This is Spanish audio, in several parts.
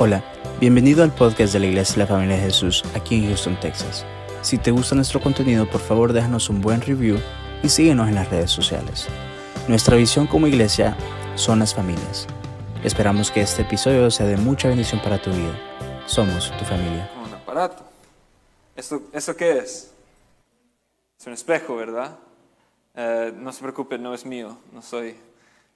Hola, bienvenido al podcast de la Iglesia de la Familia de Jesús aquí en Houston, Texas. Si te gusta nuestro contenido, por favor déjanos un buen review y síguenos en las redes sociales. Nuestra visión como iglesia son las familias. Esperamos que este episodio sea de mucha bendición para tu vida. Somos tu familia. Un aparato. ¿Esto, ¿Esto qué es? Es un espejo, ¿verdad? Eh, no se preocupe, no es mío, no soy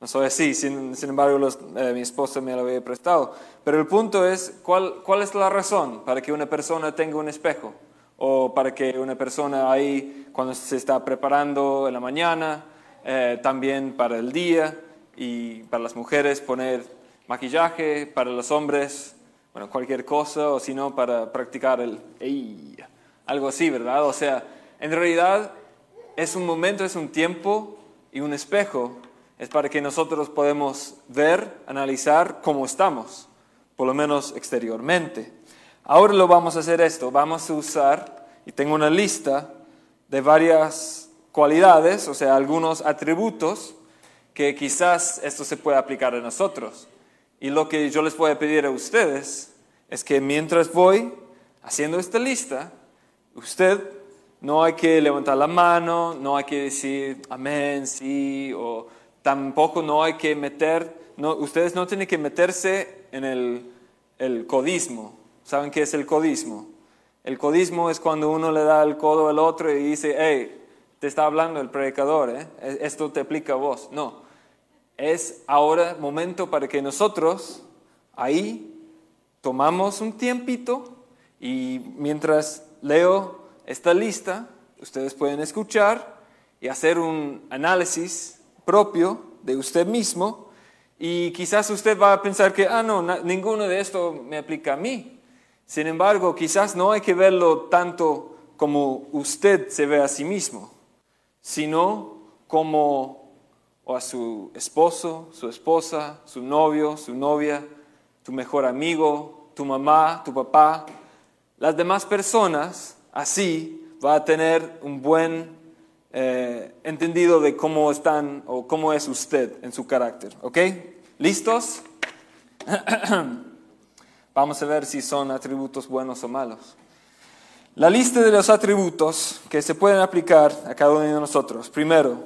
no soy así, sin, embargo eh, mi esposa me lo había prestado. Pero el punto es, ¿cuál, ¿cuál es la razón para que una persona tenga un espejo? O para que una persona ahí, cuando se está preparando en la mañana, eh, también para el día, y para las mujeres poner maquillaje, para los hombres, bueno, cualquier cosa, o si no, para practicar el... algo así, ¿verdad? O sea, en realidad es un momento, es un tiempo y un espejo es para que nosotros podamos ver, analizar cómo estamos, por lo menos exteriormente. Ahora lo vamos a hacer esto, vamos a usar, y tengo una lista de varias cualidades, o sea, algunos atributos que quizás esto se pueda aplicar a nosotros. Y lo que yo les voy a pedir a ustedes es que mientras voy haciendo esta lista, usted no hay que levantar la mano, no hay que decir amén, sí, o tampoco no hay que meter, no, ustedes no tienen que meterse en el, el codismo. ¿Saben qué es el codismo? El codismo es cuando uno le da el codo al otro y dice, hey, te está hablando el predicador, ¿eh? E, esto te aplica a vos. No, es ahora momento para que nosotros ahí tomamos un tiempito y mientras leo esta lista, ustedes pueden escuchar y hacer un análisis propio de usted mismo y quizás usted va a pensar que, ah, no, ninguno de esto me aplica a mí. Sin embargo, quizás no hay que verlo tanto como usted se ve a sí mismo, sino como o a su esposo, su esposa, su novio, su novia, tu mejor amigo, tu mamá, tu papá. Las demás personas, así, va a tener un buen eh, entendido de cómo están o cómo es usted en su carácter. ¿Ok? ¿Listos? Vamos a ver si son atributos buenos o malos. La lista de los atributos que se pueden aplicar a cada uno de nosotros. Primero,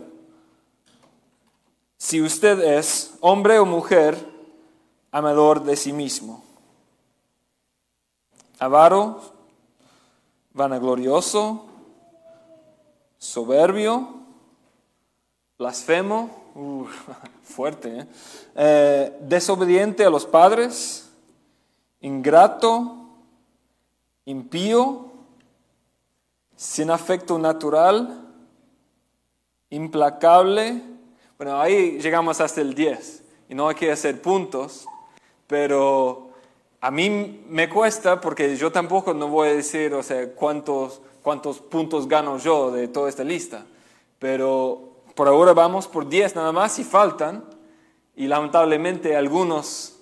si usted es hombre o mujer amador de sí mismo. Avaro, vanaglorioso, soberbio, blasfemo, fuerte, ¿eh? ¿eh? desobediente a los padres, ingrato, impío, sin afecto natural, implacable. Bueno, ahí llegamos hasta el 10 y no hay que hacer puntos, pero a mí me cuesta porque yo tampoco no voy a decir, o sea, cuántos cuántos puntos gano yo de toda esta lista. Pero por ahora vamos por 10 nada más y faltan. Y lamentablemente algunos,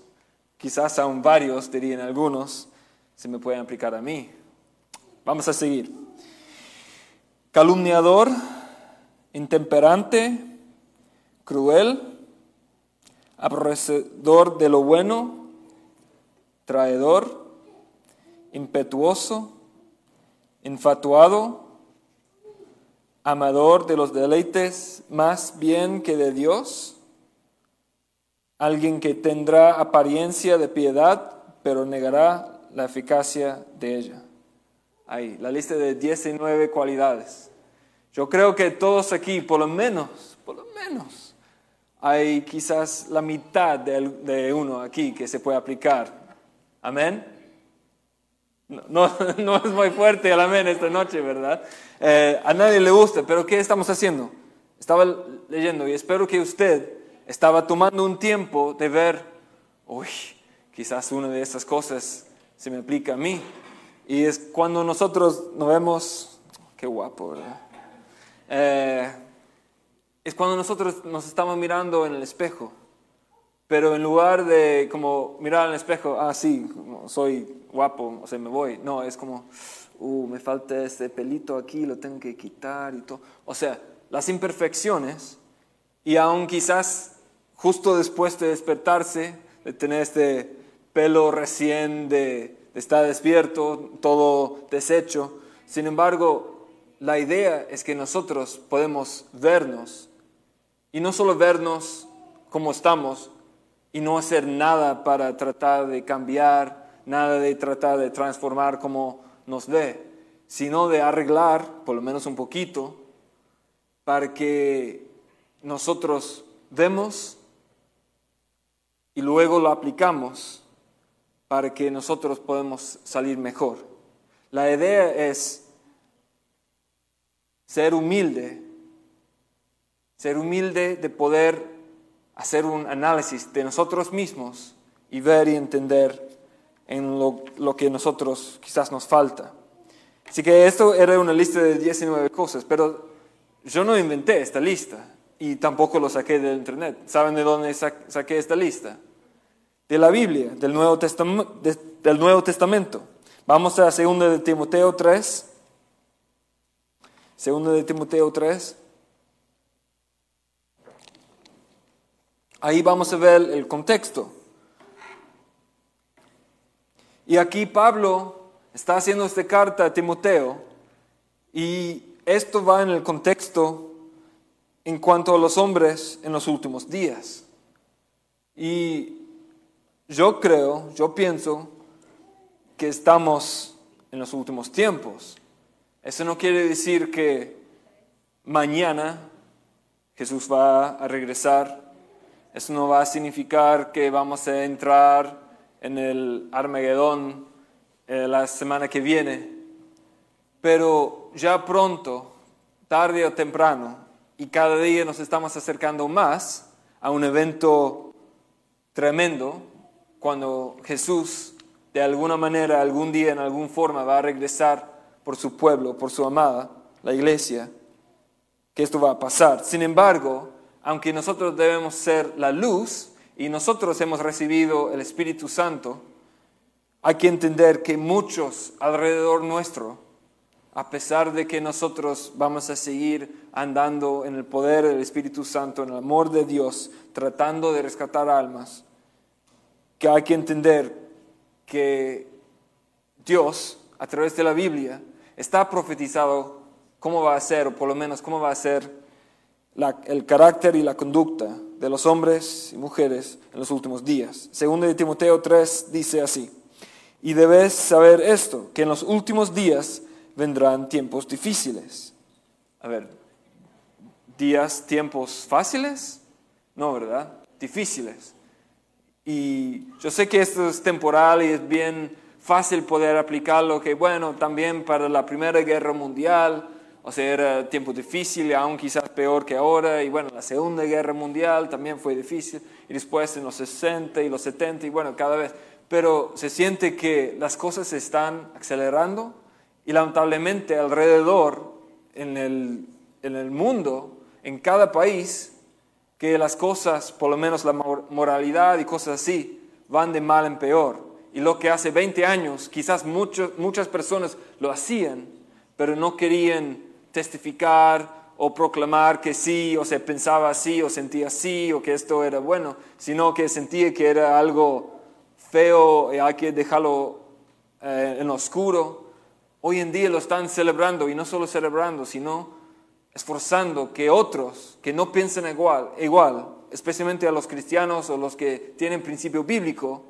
quizás aún varios, dirían algunos, se me pueden aplicar a mí. Vamos a seguir. Calumniador, intemperante, cruel, aborrecedor de lo bueno, traidor, impetuoso, infatuado, amador de los deleites más bien que de Dios, alguien que tendrá apariencia de piedad, pero negará la eficacia de ella. Ahí, la lista de 19 cualidades. Yo creo que todos aquí, por lo menos, por lo menos, hay quizás la mitad de, uno aquí que se puede aplicar. Amén. No, no, es muy fuerte el amén esta noche, ¿verdad? Eh, a nadie le gusta, pero ¿qué estamos haciendo? Estaba leyendo y espero que usted estaba tomando un tiempo de ver, uy, quizás una de estas cosas se me aplica a mí. Y es cuando nosotros nos vemos, qué guapo, ¿verdad? Eh, es cuando nosotros nos estamos mirando en el espejo pero en lugar de como mirar al espejo, ah, sí, soy guapo, o sea, me voy. No, es como, uh, me falta este pelito aquí, lo tengo que quitar y todo. O sea, las imperfecciones, y aún quizás justo después de despertarse, de tener este pelo recién de, de estar despierto, todo deshecho. Sin embargo, la idea es que nosotros podemos vernos y no solo vernos como estamos y no hacer nada para tratar de cambiar, nada de tratar de transformar como nos ve, sino de arreglar, por lo menos un poquito, para que nosotros vemos y luego lo aplicamos para que nosotros podamos salir mejor. La idea es ser humilde, ser humilde de poder hacer un análisis de nosotros mismos y ver y entender en lo, lo que nosotros quizás nos falta. Así que esto era una lista de 19 cosas, pero yo no inventé esta lista y tampoco lo saqué del internet. ¿Saben de dónde saqué esta lista? De la Biblia, del Nuevo, Testamento. Vamos a 2 de Timoteo 3. 2 de Timoteo 3. Ahí vamos a ver el contexto. Y aquí Pablo está haciendo esta carta a Timoteo y esto va en el contexto en cuanto a los hombres en los últimos días. Y yo creo, yo pienso que estamos en los últimos tiempos. Eso no quiere decir que mañana Jesús va a regresar. Eso no va a significar que vamos a entrar en el Armagedón eh, la semana que viene. Pero ya pronto, tarde o temprano, y cada día nos estamos acercando más a un evento tremendo cuando Jesús de alguna manera, algún día, en alguna forma, va a regresar por su pueblo, por su amada, la iglesia, que esto va a pasar. Sin embargo, aunque nosotros debemos ser la luz y nosotros hemos recibido el Espíritu Santo, hay que entender que muchos alrededor nuestro a pesar de que nosotros vamos a seguir andando en el poder del Espíritu Santo, en el amor de Dios, tratando de rescatar almas, que hay que entender que Dios, a través de la Biblia, está profetizado cómo va a ser, o por lo menos cómo va a ser el carácter y la conducta de los hombres y mujeres en los últimos días. Segundo de Timoteo 3 dice así, y debes saber esto, que en los últimos días vendrán tiempos difíciles. A ver, días, tiempos fáciles? No, ¿verdad? Difíciles. Y yo sé que esto es temporal y es bien fácil poder aplicarlo, que bueno, también para la Primera Guerra Mundial, o sea, era tiempo difícil, aún quizás peor que ahora, y bueno, la Segunda Guerra Mundial también fue difícil, y después en los 60 y los 70, y bueno, cada vez, pero se siente que las cosas se están acelerando, y lamentablemente alrededor, en el, en el mundo, en cada país, que las cosas, por lo menos la moralidad y cosas así, van de mal en peor. Y lo que hace 20 años, quizás muchas personas lo hacían, pero no querían testificar o proclamar que sí, o se pensaba así, o sentía así, o que esto era bueno, sino que sentía que era algo feo y hay que dejarlo eh, en oscuro. Hoy en día lo están celebrando y no solo celebrando, sino esforzando que otros que no piensen igual, igual, especialmente a los cristianos o los que tienen principio bíblico,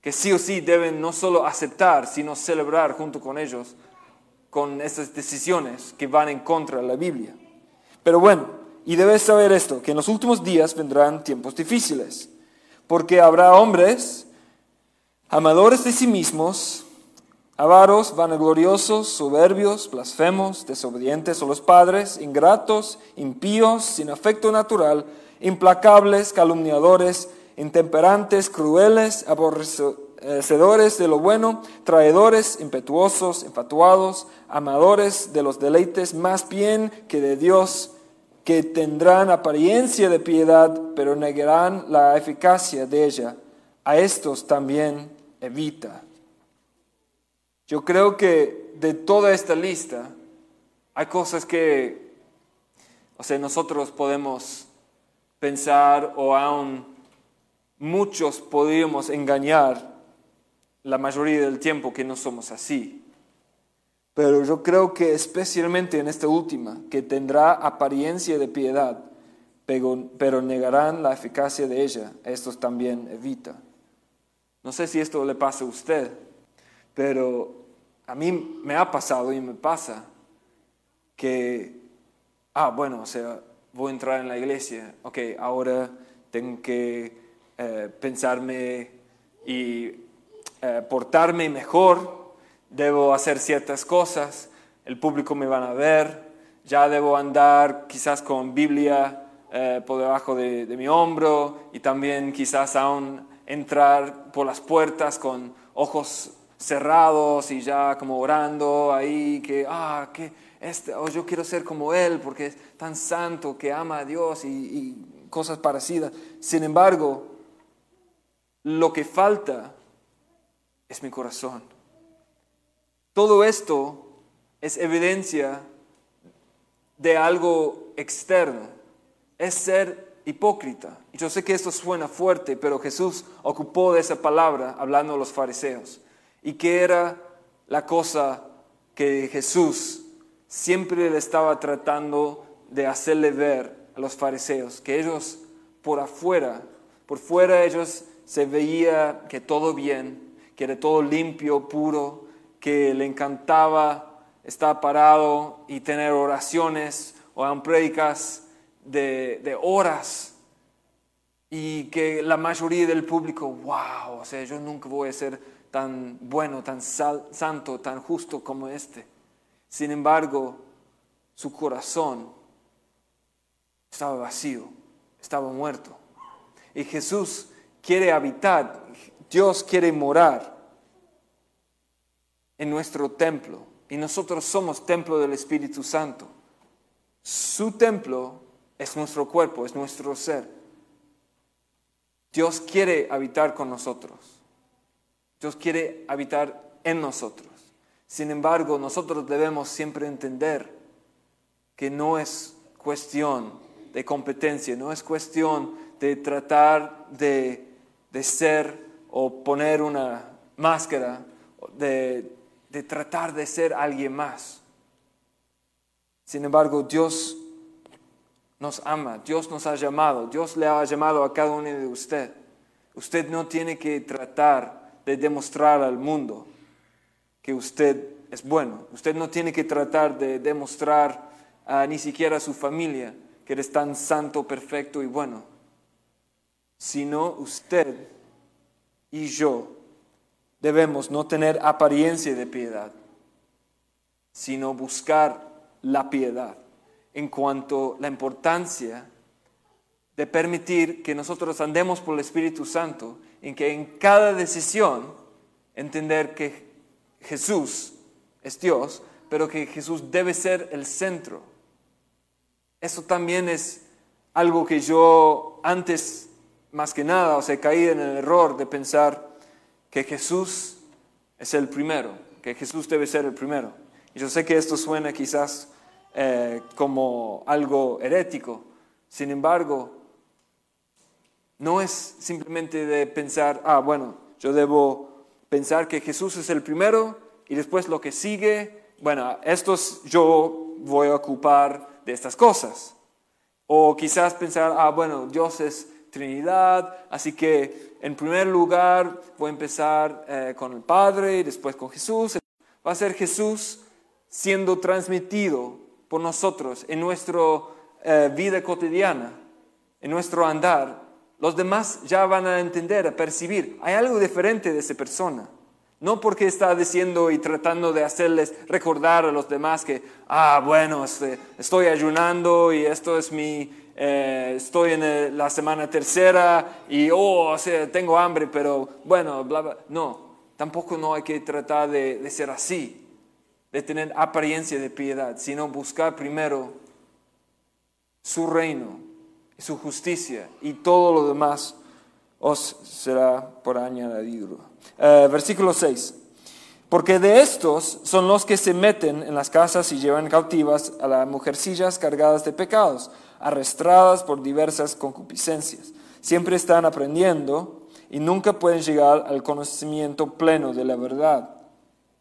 que sí o sí deben no solo aceptar, sino celebrar junto con ellos con estas decisiones que van en contra de la Biblia. Pero bueno, y debes saber esto, que en los últimos días vendrán tiempos difíciles, porque habrá hombres amadores de sí mismos, avaros, vanagloriosos, soberbios, blasfemos, desobedientes a los padres, ingratos, impíos, sin afecto natural, implacables, calumniadores, intemperantes, crueles, aborrecedores de lo bueno, traidores, impetuosos, infatuados, amadores de los deleites más bien que de Dios, que tendrán apariencia de piedad, pero negarán la eficacia de ella. A estos también evita. Yo creo que de toda esta lista hay cosas que, o sea, nosotros podemos pensar o aún muchos podríamos engañar la mayoría del tiempo que no somos así. Pero yo creo que especialmente en esta última, que tendrá apariencia de piedad, pero, negarán la eficacia de ella, estos también evita. No sé si esto le pasa a usted, pero a mí me ha pasado y me pasa que, ah, bueno, o sea, voy a entrar en la iglesia, ok, ahora tengo que eh, pensarme y eh, portarme mejor, debo hacer ciertas cosas, el público me van a ver, ya debo andar quizás con Biblia eh, por debajo de, mi hombro y también quizás aún entrar por las puertas con ojos cerrados y ya como orando ahí que, ah, que este, oh, yo quiero ser como Él porque es tan santo que ama a Dios y, y cosas parecidas. Sin embargo, lo que falta es mi corazón. Todo esto es evidencia de algo externo, es ser hipócrita. Yo sé que esto suena fuerte, pero Jesús ocupó de esa palabra hablando a los fariseos. ¿Y qué era la cosa que Jesús siempre le estaba tratando de hacerle ver a los fariseos? Que ellos por afuera, por fuera ellos se veía que todo bien, que era todo limpio, puro, que le encantaba estar parado y tener oraciones o en prédicas de, de, horas y que la mayoría del público, wow, o sea, yo nunca voy a ser tan bueno, tan santo, tan justo como este. Sin embargo, su corazón estaba vacío, estaba muerto. Y Jesús quiere habitar, Dios quiere morar en nuestro templo y nosotros somos templo del Espíritu Santo. Su templo es nuestro cuerpo, es nuestro ser. Dios quiere habitar con nosotros. Dios quiere habitar en nosotros. Sin embargo, nosotros debemos siempre entender que no es cuestión de competencia, no es cuestión de tratar de, de ser o poner una máscara, de de tratar de ser alguien más. Sin embargo, Dios nos ama, Dios nos ha llamado, Dios le ha llamado a cada uno de usted. Usted no tiene que tratar de demostrar al mundo que usted es bueno. Usted no tiene que tratar de demostrar a ni siquiera a su familia que eres tan santo, perfecto y bueno. Sino usted y yo debemos no tener apariencia de piedad, sino buscar la piedad en cuanto a la importancia de permitir que nosotros andemos por el Espíritu Santo, en que en cada decisión entender que Jesús es Dios, pero que Jesús debe ser el centro. Eso también es algo que yo antes, más que nada, o sea, caí en el error de pensar, que Jesús es el primero, que Jesús debe ser el primero. Y yo sé que esto suena quizás eh, como algo herético, sin embargo, no es simplemente de pensar, ah, bueno, yo debo pensar que Jesús es el primero y después lo que sigue, bueno, estos yo voy a ocupar de estas cosas. O quizás pensar, ah, bueno, Dios es Trinidad, así que en primer lugar voy a empezar eh, con el Padre y después con Jesús. Va a ser Jesús siendo transmitido por nosotros en nuestra eh, vida cotidiana, en nuestro andar. Los demás ya van a entender, a percibir. Hay algo diferente de esa persona. No porque está diciendo y tratando de hacerles recordar a los demás que, ah, bueno, este, estoy ayunando y esto es mi, eh, estoy en la semana tercera y, oh, tengo hambre, pero bueno, bla, bla. No, tampoco no hay que tratar de, de ser así, de tener apariencia de piedad, sino buscar primero su reino y su justicia y todo lo demás os será por añadido. Eh, versículo 6. Porque de estos son los que se meten en las casas y llevan cautivas a las mujercillas cargadas de pecados arrastradas por diversas concupiscencias. Siempre están aprendiendo y nunca pueden llegar al conocimiento pleno de la verdad.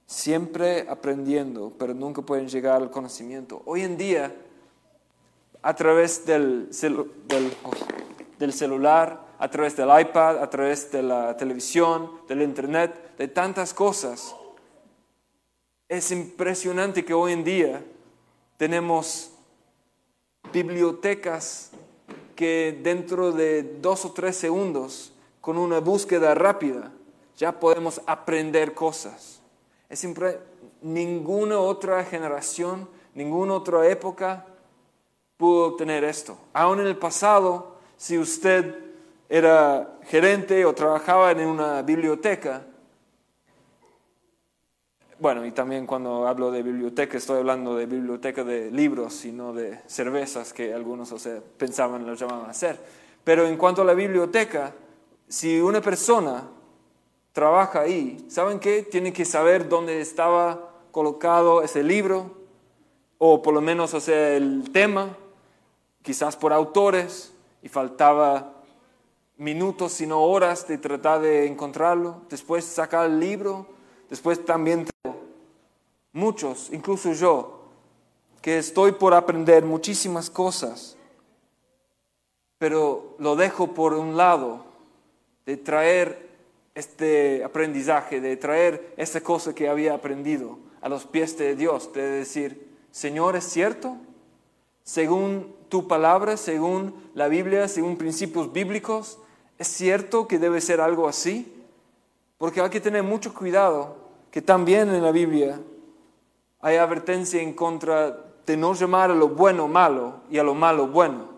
Siempre aprendiendo, pero nunca pueden llegar al conocimiento. Hoy en día, a través del, celular, a través del iPad, a través de la televisión, del internet, de tantas cosas, es impresionante que hoy en día tenemos bibliotecas que dentro de dos o tres segundos, con una búsqueda rápida, ya podemos aprender cosas. Es ninguna otra generación, ninguna otra época pudo tener esto. Aún en el pasado, si usted era gerente o trabajaba en una biblioteca, bueno, y también cuando hablo de biblioteca estoy hablando de biblioteca de libros y no de cervezas que algunos o sea, pensaban lo llamaban a hacer. Pero en cuanto a la biblioteca, si una persona trabaja ahí, ¿saben qué? Tiene que saber dónde estaba colocado ese libro, o por lo menos o sea, el tema, quizás por autores, y faltaba minutos, sino horas de tratar de encontrarlo, después sacar el libro, después también muchos, incluso yo, que estoy por aprender muchísimas cosas, pero lo dejo por un lado de traer este aprendizaje, de traer esa cosa que había aprendido a los pies de Dios, de decir, Señor, ¿es cierto? Según tu palabra, según la Biblia, según principios bíblicos, ¿es cierto que debe ser algo así? Porque hay que tener mucho cuidado que también en la Biblia hay advertencia en contra de no llamar a lo bueno malo y a lo malo bueno.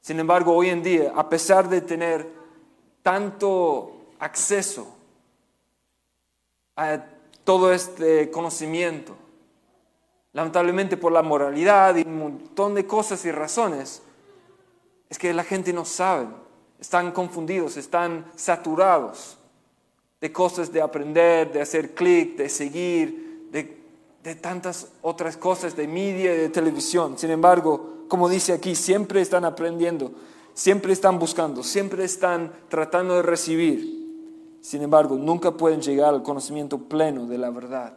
Sin embargo, hoy en día, a pesar de tener tanto acceso a todo este conocimiento, lamentablemente por la moralidad y un montón de cosas y razones, es que la gente no sabe, están confundidos, están saturados de cosas de aprender, de hacer clic, de seguir, de de tantas otras cosas, de media y de televisión. Sin embargo, como dice aquí, siempre están aprendiendo, siempre están buscando, siempre están tratando de recibir. Sin embargo, nunca pueden llegar al conocimiento pleno de la verdad.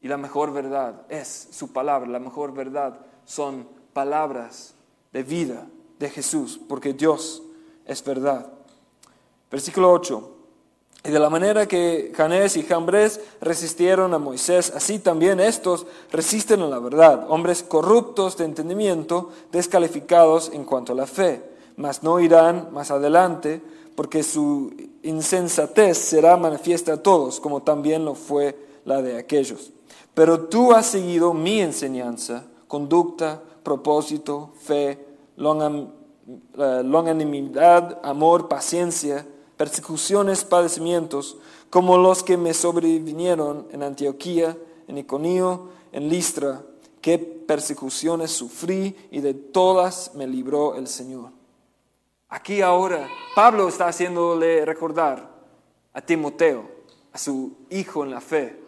Y la mejor verdad es su palabra, la mejor verdad son palabras de vida de Jesús, porque Dios es verdad. Versículo 8. Y de la manera que Janés y Jambres resistieron a Moisés, así también estos resisten a la verdad, hombres corruptos de entendimiento, descalificados en cuanto a la fe, mas no irán más adelante, porque su insensatez será manifiesta a todos, como también lo fue la de aquellos. Pero tú has seguido mi enseñanza, conducta, propósito, fe, eh, longanimidad, amor, paciencia, persecuciones, padecimientos, como los que me sobrevinieron en Antioquía, en Iconio, en Listra, qué persecuciones sufrí y de todas me libró el Señor. Aquí ahora Pablo está haciéndole recordar a Timoteo, a su hijo en la fe.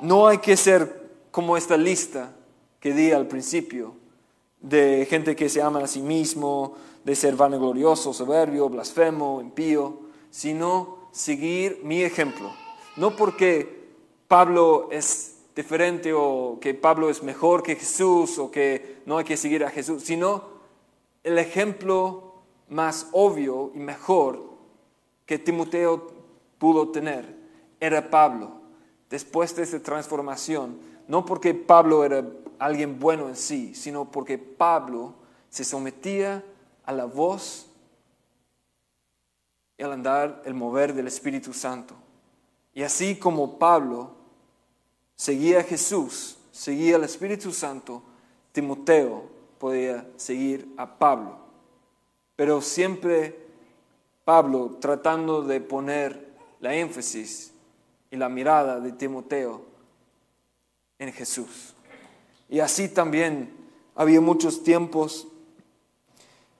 No hay que ser como esta lista que di al principio, de gente que se ama a sí mismo, de ser vanaglorioso, soberbio, blasfemo, impío, sino seguir mi ejemplo. No porque Pablo es diferente o que Pablo es mejor que Jesús o que no hay que seguir a Jesús, sino el ejemplo más obvio y mejor que Timoteo pudo tener era Pablo. Después de esa transformación, no porque Pablo era alguien bueno en sí, sino porque Pablo se sometía a la voz y al andar el mover del Espíritu Santo. Y así como Pablo seguía a Jesús, seguía al Espíritu Santo, Timoteo podía seguir a Pablo. Pero siempre Pablo tratando de poner la énfasis y la mirada de Timoteo en Jesús. Y así también había muchos tiempos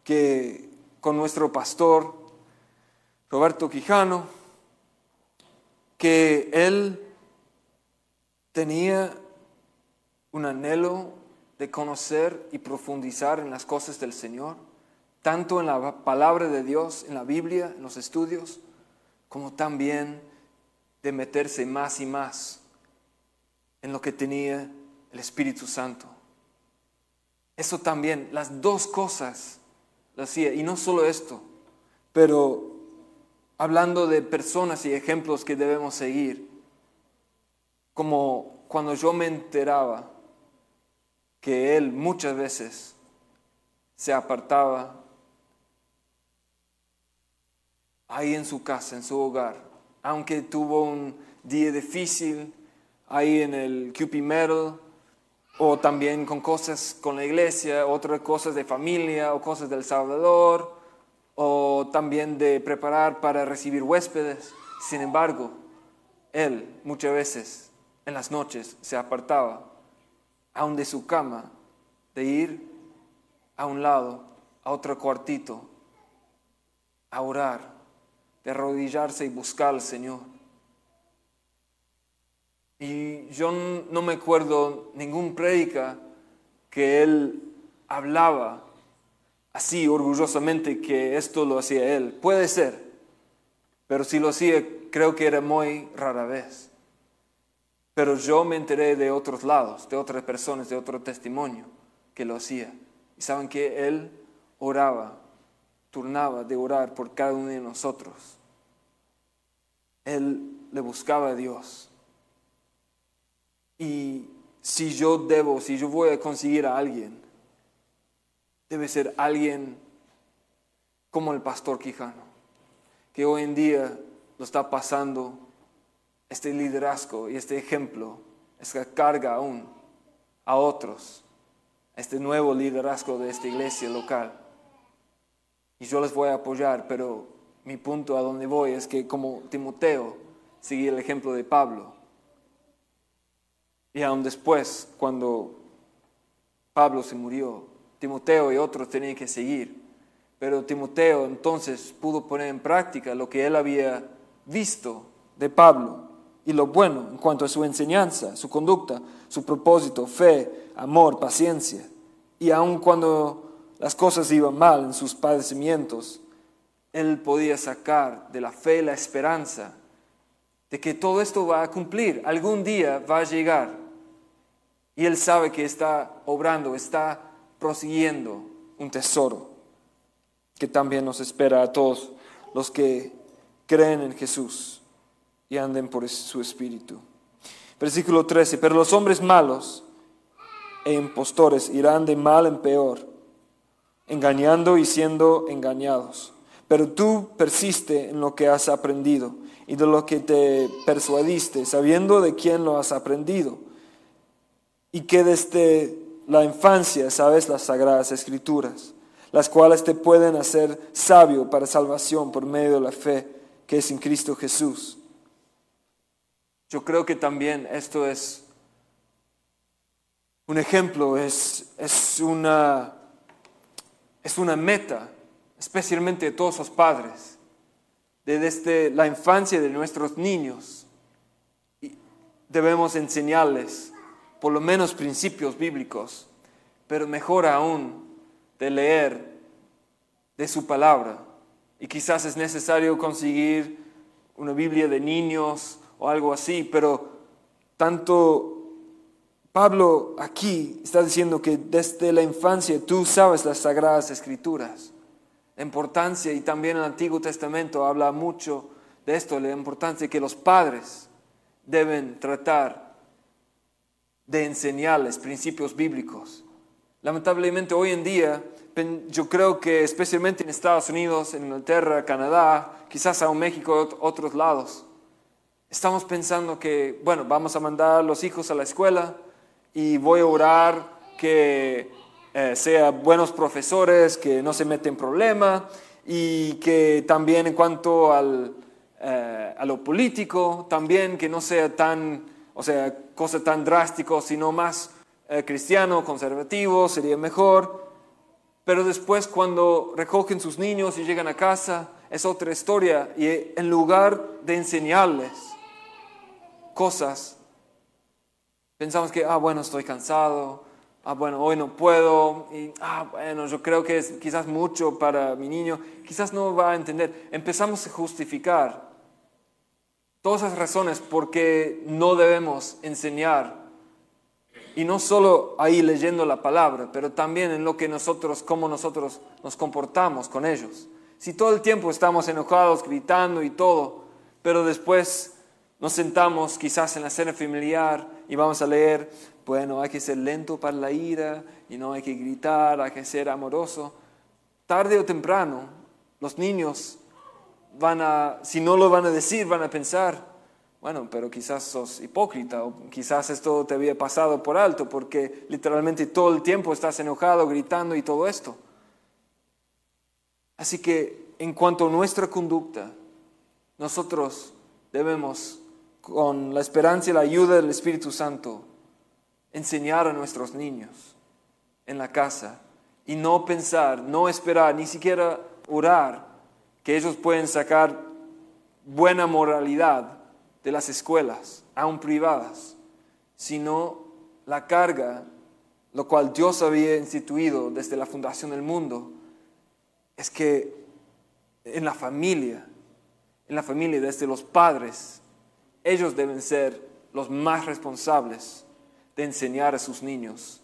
que con nuestro pastor Roberto Quijano, que él tenía un anhelo de conocer y profundizar en las cosas del Señor, tanto en la palabra de Dios, en la Biblia, en los estudios, como también de meterse más y más en lo que tenía el Espíritu Santo. Eso también, las dos cosas lo hacía. Y no solo esto, pero hablando de personas y ejemplos que debemos seguir, como cuando yo me enteraba que él muchas veces se apartaba ahí en su casa, en su hogar, aunque tuvo un día difícil ahí en el QP Metal, o también con cosas con la iglesia, otras cosas de familia o cosas del Salvador, o también de preparar para recibir huéspedes. Sin embargo, él muchas veces en las noches se apartaba aún de su cama, de ir a un lado, a otro cuartito, a orar, de arrodillarse y buscar al Señor. Y yo no me acuerdo ningún prédica que él hablaba así orgullosamente que esto lo hacía él. Puede ser, pero si lo hacía creo que era muy rara vez. Pero yo me enteré de otros lados, de otras personas, de otro testimonio que lo hacía. Y saben que él oraba, turnaba de orar por cada uno de nosotros. Él le buscaba a Dios y si yo debo, si yo voy a conseguir a alguien, debe ser alguien como el pastor Quijano, que hoy en día lo está pasando este liderazgo y este ejemplo, esta carga aún a otros, este nuevo liderazgo de esta iglesia local. Y yo les voy a apoyar, pero mi punto a donde voy es que como Timoteo, seguí el ejemplo de Pablo, y aún después, cuando Pablo se murió, Timoteo y otros tenían que seguir. Pero Timoteo entonces pudo poner en práctica lo que él había visto de Pablo y lo bueno en cuanto a su enseñanza, su conducta, su propósito, fe, amor, paciencia. Y aun cuando las cosas iban mal en sus padecimientos, él podía sacar de la fe la esperanza de que todo esto va a cumplir, algún día va a llegar y Él sabe que está obrando, está prosiguiendo un tesoro que también nos espera a todos los que creen en Jesús y anden por su espíritu. Versículo 13, pero los hombres malos e impostores irán de mal en peor, engañando y siendo engañados. Pero tú persiste en lo que has aprendido y de lo que te persuadiste, sabiendo de quién lo has aprendido y que desde la infancia sabes las sagradas escrituras, las cuales te pueden hacer sabio para salvación por medio de la fe que es en Cristo Jesús. Yo creo que también esto es un ejemplo, es, es, una, es una meta, especialmente de todos los padres, de desde la infancia de nuestros niños. Debemos enseñarles por lo menos principios bíblicos, pero mejor aún de leer de su palabra. Y quizás es necesario conseguir una Biblia de niños o algo así, pero tanto Pablo aquí está diciendo que desde la infancia tú sabes las sagradas escrituras. La importancia, y también el Antiguo Testamento habla mucho de esto, la importancia que los padres deben tratar de enseñarles principios bíblicos. Lamentablemente hoy en día, yo creo que especialmente en Estados Unidos, en Inglaterra, Canadá, quizás aún México, otros lados, estamos pensando que, bueno, vamos a mandar a los hijos a la escuela y voy a orar que eh, sean buenos profesores, que no se meten en problemas y que también en cuanto al, eh, a lo político, también que no sea tan o sea, cosa tan drástico, sino más eh, cristiano, conservativo, sería mejor. Pero después cuando recogen sus niños y llegan a casa, es otra historia. Y en lugar de enseñarles cosas, pensamos que, ah, bueno, estoy cansado, ah, bueno, hoy no puedo, y, ah, bueno, yo creo que es quizás mucho para mi niño, quizás no va a entender. Empezamos a justificar todas esas razones porque no debemos enseñar. Y no solo ahí leyendo la palabra, pero también en lo que nosotros, cómo nosotros nos comportamos con ellos. Si todo el tiempo estamos enojados, gritando y todo, pero después nos sentamos quizás en la cena familiar y vamos a leer, bueno, hay que ser lento para la ira y no hay que gritar, hay que ser amoroso. Tarde o temprano, los niños van a, si no lo van a decir, van a pensar, bueno, pero quizás sos hipócrita o quizás esto te había pasado por alto porque literalmente todo el tiempo estás enojado, gritando y todo esto. Así que en cuanto a nuestra conducta, nosotros debemos con la esperanza y la ayuda del Espíritu Santo, enseñar a nuestros niños en la casa y no pensar, no esperar, ni siquiera orar que ellos pueden sacar buena moralidad de las escuelas, aún privadas, sino la carga, lo cual Dios había instituido desde la fundación del mundo, es que en la familia, en la familia desde los padres, ellos deben ser los más responsables de enseñar a sus niños,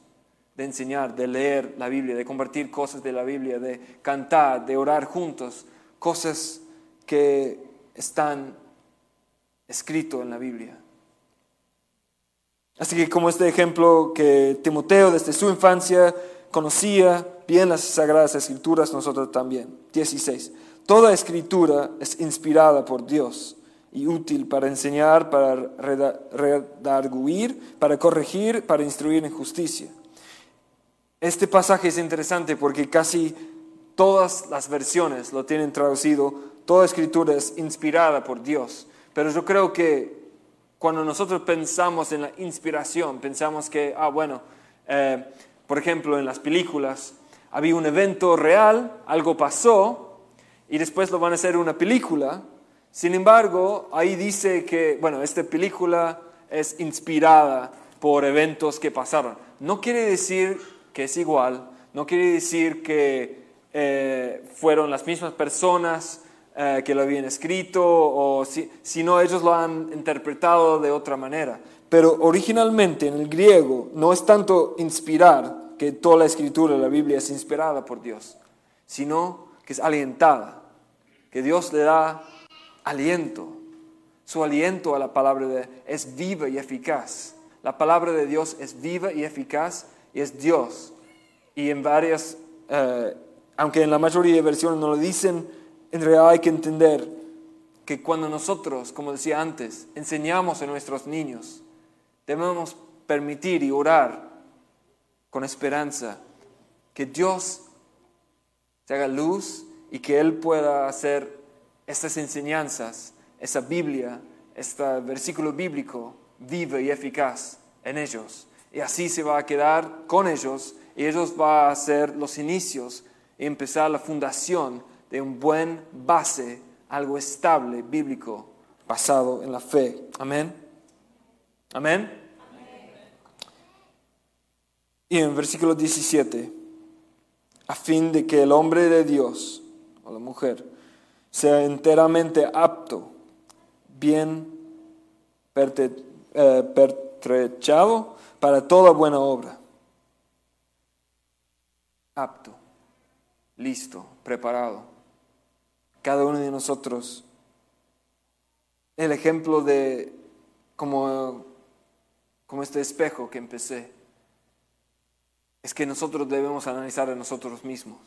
de enseñar, de leer la Biblia, de compartir cosas de la Biblia, de cantar, de orar juntos, cosas que están escritas en la Biblia. Así que como este ejemplo que Timoteo desde su infancia conocía bien las sagradas escrituras, nosotros también. 16. Toda escritura es inspirada por Dios y útil para enseñar, para redarguir, para corregir, para instruir en justicia. Este pasaje es interesante porque casi todas las versiones lo tienen traducido, toda escritura es inspirada por Dios. Pero yo creo que cuando nosotros pensamos en la inspiración, pensamos que, ah, bueno, eh, por ejemplo, en las películas, había un evento real, algo pasó, y después lo van a hacer una película, sin embargo, ahí dice que, bueno, esta película es inspirada por eventos que pasaron. No quiere decir que es igual, no quiere decir que eh, fueron las mismas personas eh, que lo habían escrito, o si, sino ellos lo han interpretado de otra manera. Pero originalmente en el griego no es tanto inspirar, que toda la escritura de la Biblia es inspirada por Dios, sino que es alientada, que Dios le da aliento. Su aliento a la palabra de es viva y eficaz. La palabra de Dios es viva y eficaz y es Dios. Y en varias, eh, aunque en la mayoría de versiones no lo dicen, en realidad hay que entender que cuando nosotros, como decía antes, enseñamos a nuestros niños, debemos permitir y orar con esperanza que Dios se haga luz y que Él pueda hacer estas enseñanzas, esa Biblia, este versículo bíblico vive y eficaz en ellos. Y así se va a quedar con ellos y ellos van a ser los inicios empezar la fundación de un buen base, algo estable, bíblico, basado en la fe. Amén. Amén. Y en versículo 17, a fin de que el hombre de Dios o la mujer sea enteramente apto, bien eh, pertrechado para toda buena obra. Apto, listo, preparado. Cada uno de nosotros. El ejemplo de como, como este espejo que empecé, es que nosotros debemos analizar a nosotros mismos.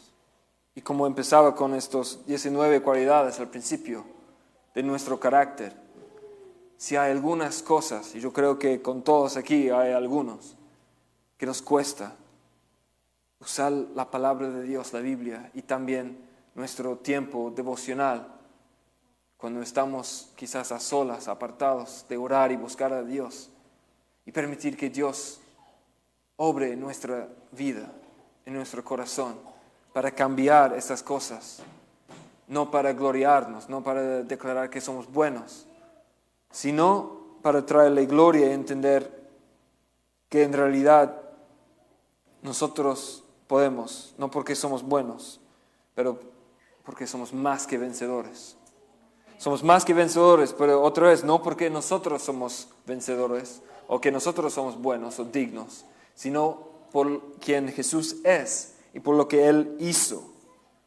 Y como empezaba con estos 19 cualidades al principio de nuestro carácter, si hay algunas cosas, y yo creo que con todos aquí hay algunos, que nos cuesta usar la palabra de Dios, la Biblia, y también nuestro tiempo devocional, cuando estamos quizás a solas, apartados de orar y buscar a Dios, y permitir que Dios obre en nuestra vida, en nuestro corazón para cambiar estas cosas, no para gloriarnos, no para declarar que somos buenos, sino para traerle gloria y entender que en realidad nosotros podemos, no porque somos buenos, pero porque somos más que vencedores. Somos más que vencedores, pero otra vez, no porque nosotros somos vencedores o que nosotros somos buenos o dignos, sino por quien Jesús es y por lo que Él hizo.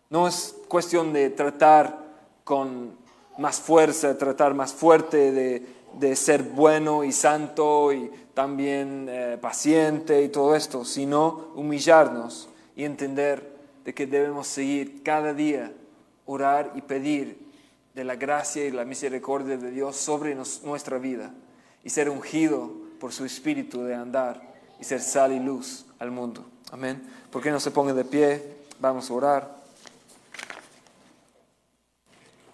No es cuestión de tratar con más fuerza, tratar más fuerte de, ser bueno y santo y también eh, paciente y todo esto, sino humillarnos y entender de que debemos seguir cada día, orar y pedir de la gracia y la misericordia de Dios sobre nuestra vida y ser ungido por su espíritu de andar y ser sal y luz al mundo. Amén. ¿Por qué no se ponga de pie? Vamos a orar.